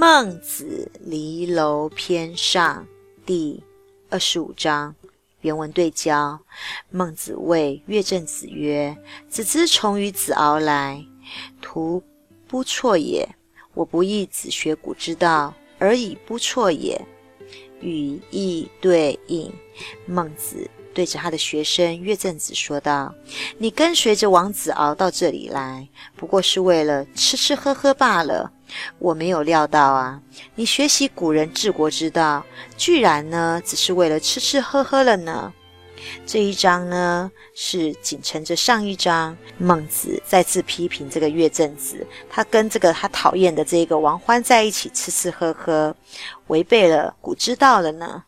孟子离楼篇上第二十五章原文对焦。孟子谓乐正子曰：“子之从于子敖来，徒不辍也。我不亦子学古之道，而以不辍也。”语意对应。孟子。对着他的学生乐正子说道：“你跟随着王子敖到这里来，不过是为了吃吃喝喝罢了。我没有料到啊，你学习古人治国之道，居然呢只是为了吃吃喝喝了呢。”这一章呢是紧承着上一章，孟子再次批评这个乐正子，他跟这个他讨厌的这个王欢在一起吃吃喝喝，违背了古之道了呢。